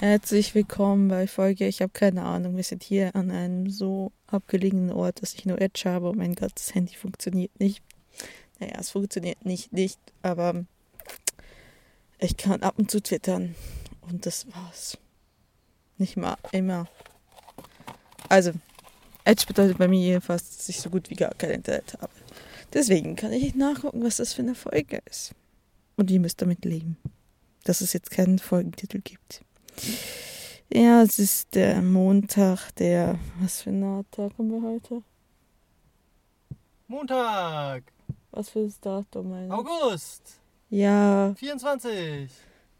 Herzlich willkommen bei Folge. Ich habe keine Ahnung. Wir sind hier an einem so abgelegenen Ort, dass ich nur Edge habe und mein ganzes Handy funktioniert nicht. Naja, es funktioniert nicht, nicht, aber ich kann ab und zu twittern. Und das war's. Nicht mal immer. Also, Edge bedeutet bei mir jedenfalls, dass ich so gut wie gar kein Internet habe. Deswegen kann ich nicht nachgucken, was das für eine Folge ist. Und ihr müsst damit leben, dass es jetzt keinen Folgentitel gibt. Ja, es ist der Montag, der. Was für ein Tag haben wir heute? Montag, Was für das Datum, meine ich? August, Ja, 24.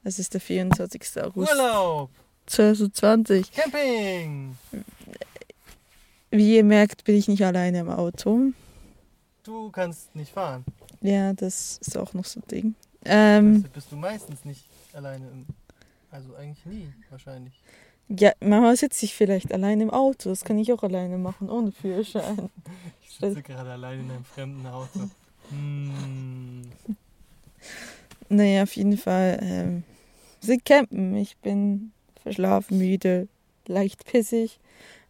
es ist der 24. August Urlaub, 2020. Camping. Wie ihr merkt, bin ich nicht alleine im Auto. Du kannst nicht fahren. Ja, das ist auch noch so ein Ding. Ähm, Deshalb bist du meistens nicht alleine. Im, also eigentlich nie, wahrscheinlich. ja, manchmal sitze ich vielleicht alleine im Auto. Das kann ich auch alleine machen, ohne Führerschein. Ich sitze gerade allein in einem fremden Auto. Hm. Naja, auf jeden Fall. Ähm, sind campen. Ich bin verschlafen, müde, leicht pissig.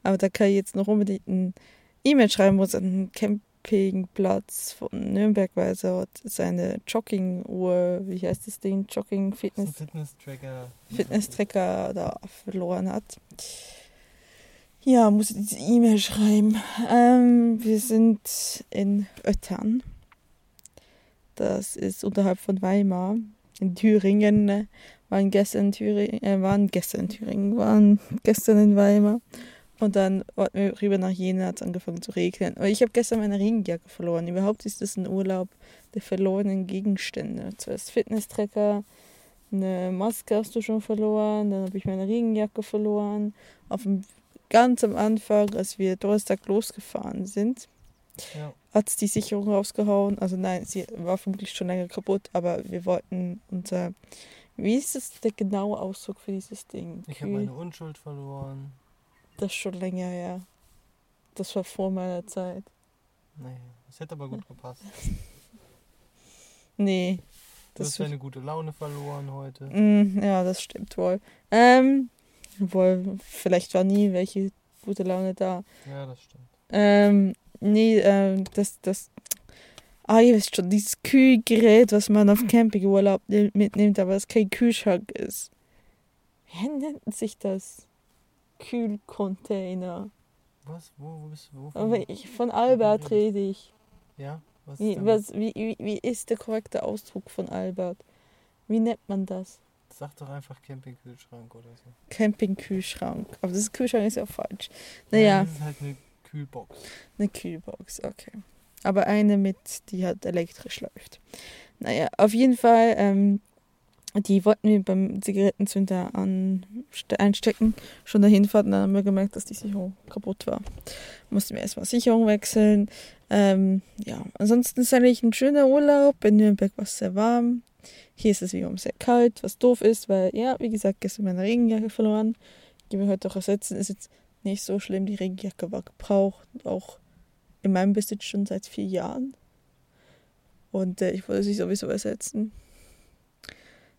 Aber da kann ich jetzt noch unbedingt ein E-Mail schreiben, wo es einen Campingplatz von Nürnberg weiß. Er hat seine Jogginguhr, wie heißt das Ding? Jogging Das ist ein Fitness Fitness-Tracker. Fitness-Tracker da verloren hat. Ja, muss ich diese E-Mail schreiben. Ähm, wir sind in Öttern. Das ist unterhalb von Weimar. In Thüringen. äh, Waren gestern in Thüringen, äh, waren gestern in Thüringen, waren gestern in Weimar. Und dann wollten wir rüber nach Jena, hat es angefangen zu regnen. Aber ich habe gestern meine Regenjacke verloren. Überhaupt ist das ein Urlaub der verlorenen Gegenstände. Zuerst Fitness-Tracker, eine Maske hast du schon verloren, dann habe ich meine Regenjacke verloren. Auf dem, ganz am Anfang, als wir Donnerstag losgefahren sind, Ja. hat es die Sicherung rausgehauen. Also nein, sie war vermutlich schon länger kaputt, aber wir wollten unser... Wie ist das der genaue Ausdruck für dieses Ding? Ich habe meine Unschuld verloren. Das ist schon länger her. Das war vor meiner Zeit. Naja, das hätte aber gut gepasst. Nee. Du hast deine gute Laune verloren heute. Mm, ja, das stimmt wohl. Ähm, wohl, vielleicht war nie welche gute Laune da. Ja, das stimmt. Ähm, nee, ähm, das, das, ah, ihr wisst schon, dieses Kühlgerät, was man auf Campingurlaub ni- mitnimmt, aber es kein Kühlschrank ist. Wie nennt sich das? Kühlcontainer. Was? Wo, wo bist du? Wo ich, von Albert rede ich. Ja? Was Wie, was, wie, wie, wie ist der korrekte Ausdruck von Albert? Wie nennt man das? Sag doch einfach Campingkühlschrank oder so. Campingkühlschrank. Aber das Kühlschrank ist ja falsch. Nein, Naja, Das ist halt eine Kühlbox. eine Kühlbox, okay. Aber eine mit, die halt elektrisch läuft. Naja, auf jeden Fall, ähm, die wollten wir beim Zigarettenzünder einstecken, schon dahin fahren, dann haben wir gemerkt, dass die Sicherung kaputt war. Mussten wir erstmal Sicherung wechseln. Ähm, ja, ansonsten ist eigentlich ein schöner Urlaub. In Nürnberg war es sehr warm. Hier ist es wiederum sehr kalt, was doof ist, weil, ja, wie gesagt, gestern meine Regenjacke verloren. Die wir heute auch ersetzen. Ist jetzt nicht so schlimm. Die Regenjacke war gebraucht. Auch in meinem Besitz schon seit vier Jahren. Und äh, ich wollte sie sowieso ersetzen.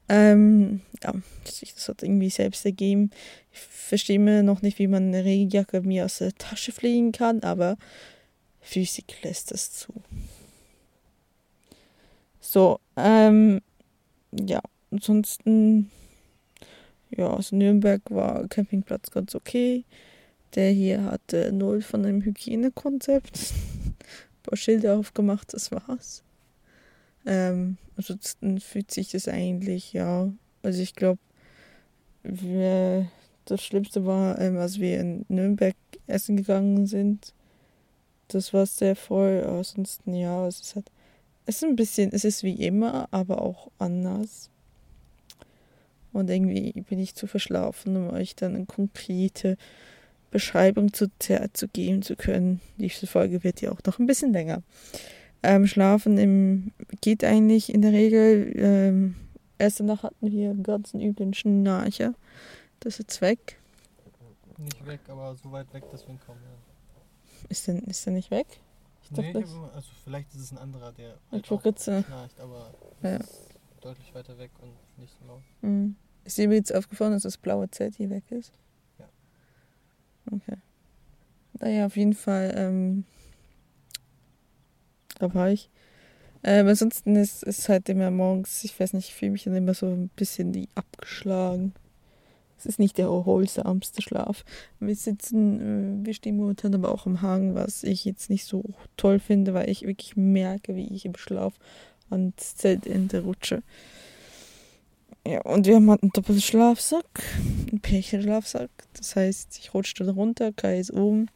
Ähm, ja, das hat irgendwie selbst ergeben. Ich verstehe mir noch nicht, wie man eine Regenjacke mir aus der Tasche fliegen kann, aber Physik lässt es zu. So, ähm, ja, ansonsten, ja, also Nürnberg war Campingplatz ganz okay. Der hier hatte null von einem Hygienekonzept. Ein paar Schilder aufgemacht, das war's. Ähm, ansonsten fühlt sich das eigentlich, ja. Also ich glaube, das Schlimmste war, ähm, als wir in Nürnberg essen gegangen sind. Das war sehr voll. Aber ansonsten, ja, es ist halt. Es ist ein bisschen, es ist wie immer, aber auch anders. Und irgendwie bin ich zu verschlafen, um euch dann eine konkrete Beschreibung zu, zu geben zu können. Diese Folge wird ja auch noch ein bisschen länger. Ähm, Schlafen im, geht eigentlich in der Regel. Ähm, erste Nacht hatten wir einen ganzen üblen Schnarcher. Das ist jetzt weg. Nicht weg, aber so weit weg, dass wir ihn kaum hören. Ist der, ist der nicht weg? Ich Nee, dachte, hab also vielleicht ist es ein anderer, der halt schnarcht, aber Ja. ist deutlich weiter weg und nicht so laut. Mhm. Ist dir jetzt aufgefallen, dass das blaue Zelt hier weg ist? Ja. Okay. Naja, auf jeden Fall, ähm, da war ich. Ähm, ansonsten ist es halt immer morgens, ich weiß nicht, ich fühle mich dann immer so ein bisschen wie abgeschlagen. Es ist nicht der erholsamste Schlaf. Wir sitzen, äh, wir stehen momentan aber auch am Hang, was ich jetzt nicht so toll finde, weil ich wirklich merke, wie ich im Schlaf ans Zeltende rutsche. Ja, und wir haben halt einen Doppelschlafsack, einen Pärchenschlafsack. Das heißt, ich rutsche dann runter, Kai ist oben.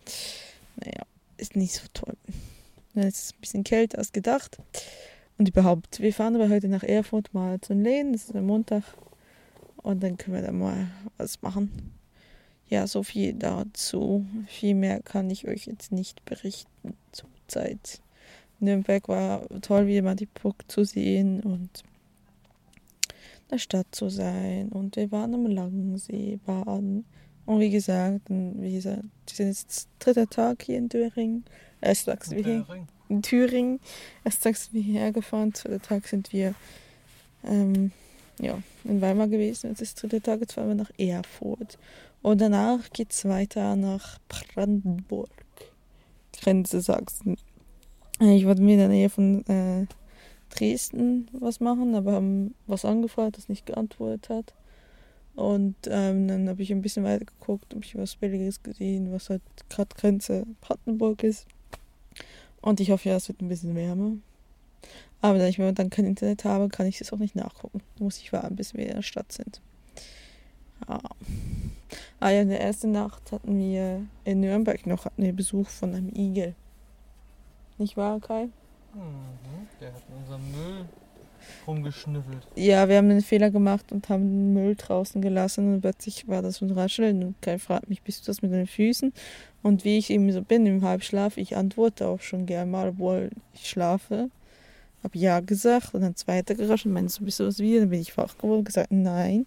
Naja, ist nicht so toll. Dann ist es ein bisschen kälter als gedacht. Und überhaupt, wir fahren aber heute nach Erfurt mal zu den Läden, das ist am Montag. Und dann können wir da mal was machen. Ja, so viel dazu. Viel mehr kann ich euch jetzt nicht berichten zur Zeit. Nürnberg war toll, wie immer die Burg zu sehen und der Stadt zu sein. Und wir waren am Langsee baden. Und wie gesagt, wie gesagt, wir sind jetzt dritter Tag hier in Thüringen. Erst sagst wir hier in Thüringen. Erst sagst wir hierher gefahren. Zweiter Tag sind wir ähm, ja, in Weimar gewesen. Jetzt ist der dritte Tag, jetzt fahren wir nach Erfurt. Und danach geht es weiter nach Brandenburg. Grenze Sachsen. Ich wollte mir in der Nähe von äh, Dresden was machen, aber haben was angefragt, das nicht geantwortet hat. Und ähm, dann habe ich ein bisschen weiter geguckt, habe ich was Billiges gesehen, was halt gerade Grenze Brandenburg ist. Und ich hoffe ja, es wird ein bisschen wärmer. Aber da ich dann kein Internet habe, kann ich das auch nicht nachgucken. Da muss ich warten, bis wir in der Stadt sind. Ja. Ah ja, in der ersten Nacht hatten wir in Nürnberg noch wir Besuch von einem Igel. Nicht wahr, Kai? Mhm, der hat in unserem Müll rumgeschnüffelt. Ja, wir haben einen Fehler gemacht und haben den Müll draußen gelassen und plötzlich war das ein Rascheln und Kai fragt mich, bist du das mit deinen Füßen? Und wie ich eben so bin im Halbschlaf, ich antworte auch schon gerne mal, obwohl ich schlafe. Hab ja gesagt und dann zweiter geraschelt, meinst du, bist du was wieder? Dann bin ich wach geworden und gesagt, nein.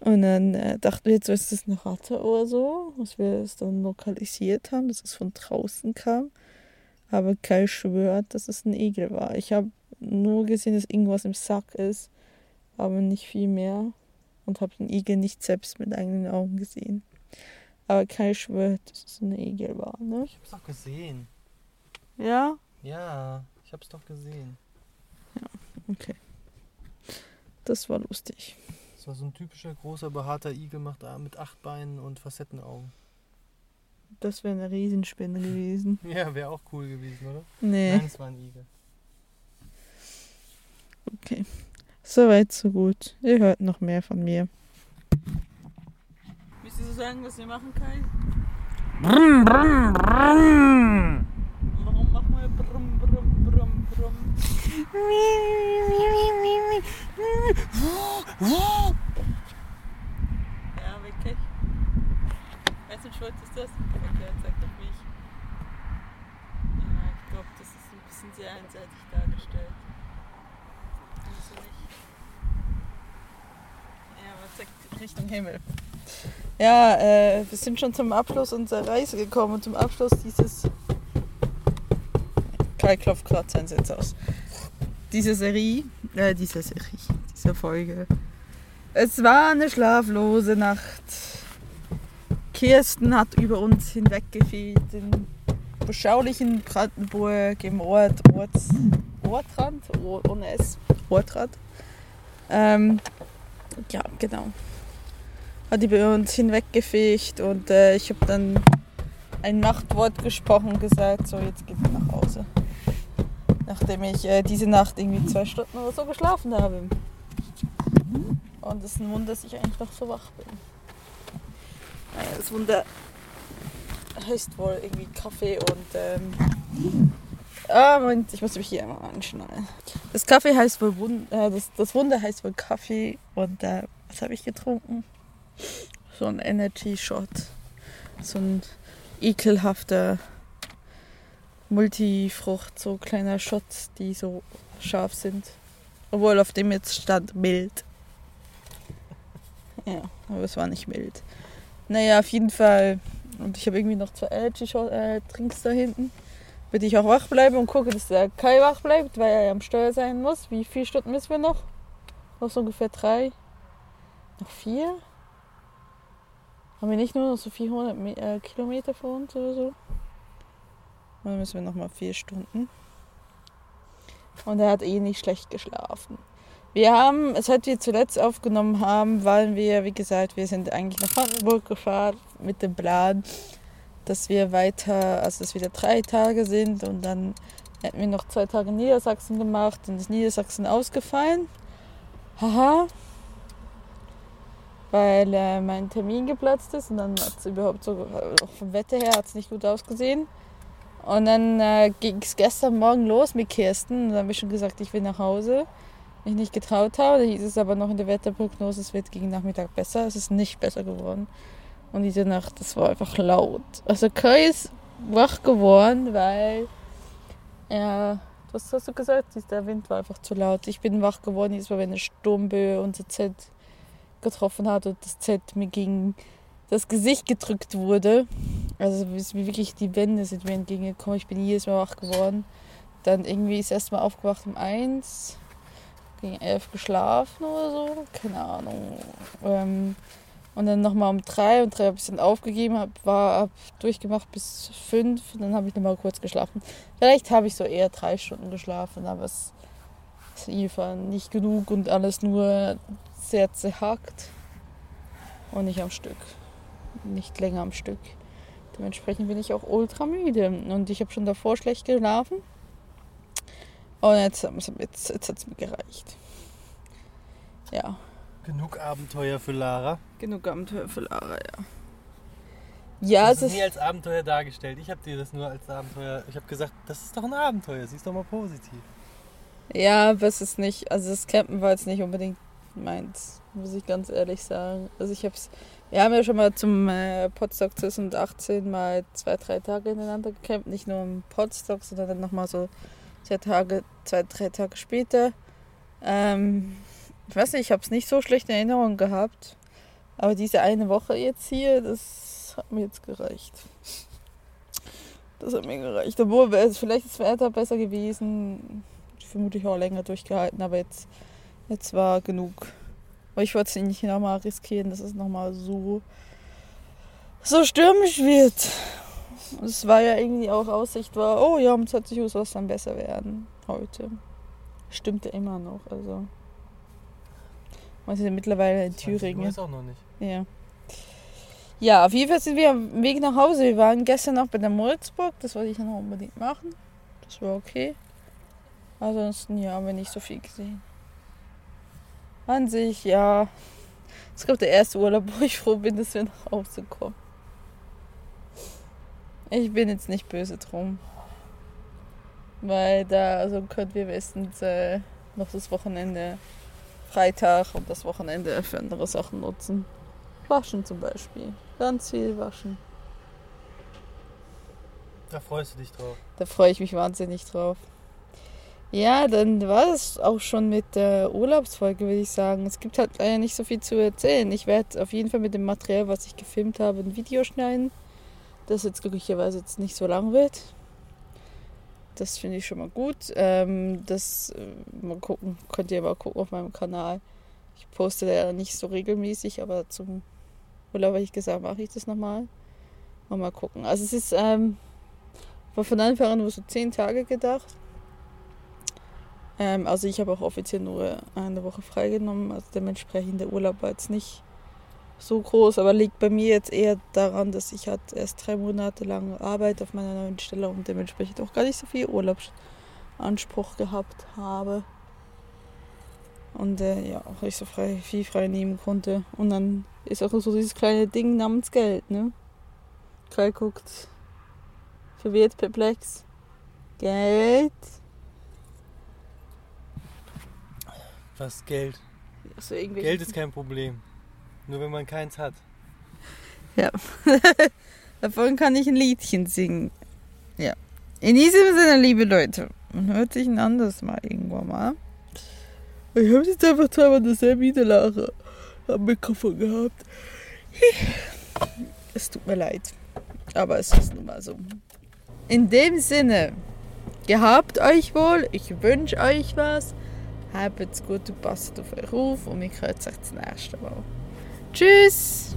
Und dann äh, dachten wir, jetzt ist das eine Ratte oder so, was wir es dann lokalisiert haben, dass es von draußen kam. Aber Kai schwört, dass es ein Igel war. Ich habe nur gesehen, dass irgendwas im Sack ist, aber nicht viel mehr. Und habe den Igel nicht selbst mit eigenen Augen gesehen. Aber Kai schwört, dass es ein Igel war, ne? Ich hab's doch gesehen. Ja? Ja, ich hab's doch gesehen. Ja, okay. Das war lustig. Das war so ein typischer großer behaarter Igel macht mit acht Beinen und Facettenaugen. Das wäre eine Riesenspinne gewesen. Ja, wäre auch cool gewesen, oder? Nee. Nein, es war ein Igel. Okay. Soweit, so gut. Ihr hört noch mehr von mir. Willst du so sagen, was wir machen, Kai? Brumm, brumm, brumm. Warum machen wir brumm, brumm, brumm, brumm? Ja, wirklich. Wessen Schuld ist das? Okay, zeig doch mich. Ja, ich glaube, das ist ein bisschen sehr einseitig dargestellt. Findest du nicht? Ja, aber zeigt Richtung Himmel. Ja, äh, wir sind schon zum Abschluss unserer Reise gekommen und zum Abschluss dieses. Kai klopft gerade seinen Sitz aus. Diese Serie, äh, diese Serie, diese Folge. Es war eine schlaflose Nacht. Kirsten hat über uns hinweggefehlt in beschaulichen Brandenburg im Ort, Orts, Ortrand, ohne S, Ortrand. Ähm, ja, genau. Hat über uns hinweggefegt und äh, ich habe dann ein Machtwort gesprochen und gesagt, so jetzt geht nach Hause. Nachdem ich äh, diese Nacht irgendwie zwei Stunden oder so geschlafen habe. Und es ist ein Wunder, dass ich eigentlich noch so wach bin. Naja, das Wunder heißt wohl irgendwie Kaffee und ähm, ah, Moment, ich muss mich hier einmal anschnallen. Das Kaffee heißt wohl Wund äh, das, das Wunder heißt wohl Kaffee und äh, was habe ich getrunken? So ein Energy Shot. So ein ekelhafter Multifrucht, so kleiner Shot, die so scharf sind. Obwohl auf dem jetzt stand mild. Ja, aber es war nicht mild. Naja, auf jeden Fall. Und ich habe irgendwie noch zwei Energy Shot, äh, da hinten. Würde ich auch wach bleiben und gucke, dass der Kai wach bleibt, weil er ja am Steuer sein muss. Wie viele Stunden müssen wir noch? Noch so ungefähr drei. Noch vier? Haben wir nicht nur noch so 400 Me- äh, Kilometer vor uns oder so? Dann müssen wir nochmal vier Stunden. Und er hat eh nicht schlecht geschlafen. Wir haben, seit wir zuletzt aufgenommen haben, waren wir, wie gesagt, wir sind eigentlich nach Brandenburg gefahren mit dem Plan, dass wir weiter, also dass wieder drei Tage sind und dann hätten wir noch zwei Tage in Niedersachsen gemacht und ist Niedersachsen ausgefallen. Haha. Weil äh, mein Termin geplatzt ist und dann hat es überhaupt so, auch vom Wetter her hat es nicht gut ausgesehen. Und dann äh, ging es gestern Morgen los mit Kirsten und dann habe ich schon gesagt, ich will nach Hause. Ich nicht getraut habe, da hieß es aber noch in der Wetterprognose, es wird gegen Nachmittag besser. Es ist nicht besser geworden. Und diese Nacht, das war einfach laut. Also Kai ist wach geworden, weil er, was hast du gesagt? Der Wind war einfach zu laut. Ich bin wach geworden, Mal, wenn eine Sturmböe unser Zelt getroffen hat und das Zelt mir gegen das Gesicht gedrückt wurde. Also bis mir wirklich die Wände sind mir entgegengekommen. Ich bin jedes Mal wach geworden. Dann irgendwie ist erst mal aufgewacht um eins, gegen elf geschlafen oder so, keine Ahnung. Ähm, und dann nochmal um drei und drei habe ich dann aufgegeben, hab, war hab durchgemacht bis fünf und dann habe ich nochmal kurz geschlafen. Vielleicht habe ich so eher drei Stunden geschlafen, aber es einfach nicht genug und alles nur sehr zerhackt und nicht am Stück. Nicht länger am Stück. Dementsprechend bin ich auch ultra müde und ich habe schon davor schlecht geschlafen. Und jetzt, jetzt, jetzt hat es mir gereicht. Ja, Genug Abenteuer für Lara. genug Abenteuer für Lara, ja. Ja, das es ist ist. nie als Abenteuer dargestellt. Ich habe dir das nur als Abenteuer. Ich habe gesagt, das ist doch ein Abenteuer. Siehst doch mal positiv. Ja, aber es ist nicht. Also das Campen war jetzt nicht unbedingt meins, muss ich ganz ehrlich sagen. Also ich hab's. Wir haben ja schon mal zum äh, Podstock 2018 mal zwei, drei Tage ineinander gecampt. Nicht nur im Podstock, sondern dann nochmal so zwei Tage, zwei, drei Tage später. Ähm, ich weiß nicht, ich habe es nicht so schlecht in Erinnerung gehabt. Aber diese eine Woche jetzt hier, das hat mir jetzt gereicht. Das hat mir gereicht. Obwohl, vielleicht ist das Wetter besser gewesen. Vermutlich auch länger durchgehalten, aber jetzt, jetzt war genug. Aber ich wollte es nicht nochmal riskieren, dass es nochmal so, so stürmisch wird. Es war ja irgendwie auch Aussicht war, oh ja, um 20 Uhr soll es dann besser werden heute. Stimmte immer noch, also. Wir sind mittlerweile in 20 Uhr Thüringen. ist auch noch nicht. Ja. Ja, auf jeden Fall sind wir am Weg nach Hause. Wir waren gestern noch bei der Moritzburg. Das wollte ich noch unbedingt machen. Das war okay. Ansonsten, ja, haben wir nicht so viel gesehen. An sich, ja. Es gab der erste Urlaub, wo ich froh bin, dass wir nach Hause kommen. Ich bin jetzt nicht böse drum. Weil da, also können wir bestens äh, noch das Wochenende, Freitag und das Wochenende für andere Sachen nutzen. Waschen zum Beispiel. Ganz viel waschen. Da freust du dich drauf. Da freue ich mich wahnsinnig drauf. Ja, dann war es auch schon mit der Urlaubsfolge, würde ich sagen. Es gibt halt leider nicht so viel zu erzählen. Ich werde auf jeden Fall mit dem Material, was ich gefilmt habe, ein Video schneiden, das jetzt glücklicherweise jetzt nicht so lang wird. Das finde ich schon mal gut. Ähm, das äh, mal gucken, könnt ihr aber gucken auf meinem Kanal. Ich poste da nicht so regelmäßig, aber zum Urlaub habe ich gesagt, mache ich das nochmal. Und mal gucken. Also es ist ähm, war von Anfang an nur so zehn Tage gedacht. Ähm, also ich habe auch offiziell nur eine Woche freigenommen. Also dementsprechend der Urlaub war jetzt nicht so groß, aber liegt bei mir jetzt eher daran, dass ich halt erst drei Monate lang Arbeit auf meiner neuen Stelle und dementsprechend auch gar nicht so viel Urlaubsanspruch gehabt habe. Und äh, ja, auch ich so frei, viel frei nehmen konnte. Und dann ist auch so dieses kleine Ding namens Geld, ne? Kai guckt verwirrt, perplex. Geld? Was Geld? Irgendwelche Geld ist kein Problem. Nur wenn man keins hat. Davon kann ich ein Liedchen singen. Ja. In diesem Sinne, liebe Leute, man hört sich ein anderes Mal irgendwann mal. Ich habe jetzt einfach zweimal dasselbe Niederlage am Mikrofon gehabt. Es tut mir leid. Aber es ist nun mal so. In dem Sinne, gehabt euch wohl. Ich wünsche euch was. Habt's gut, du passt auf euch auf und wir hören uns das nächste Mal. Tschüss!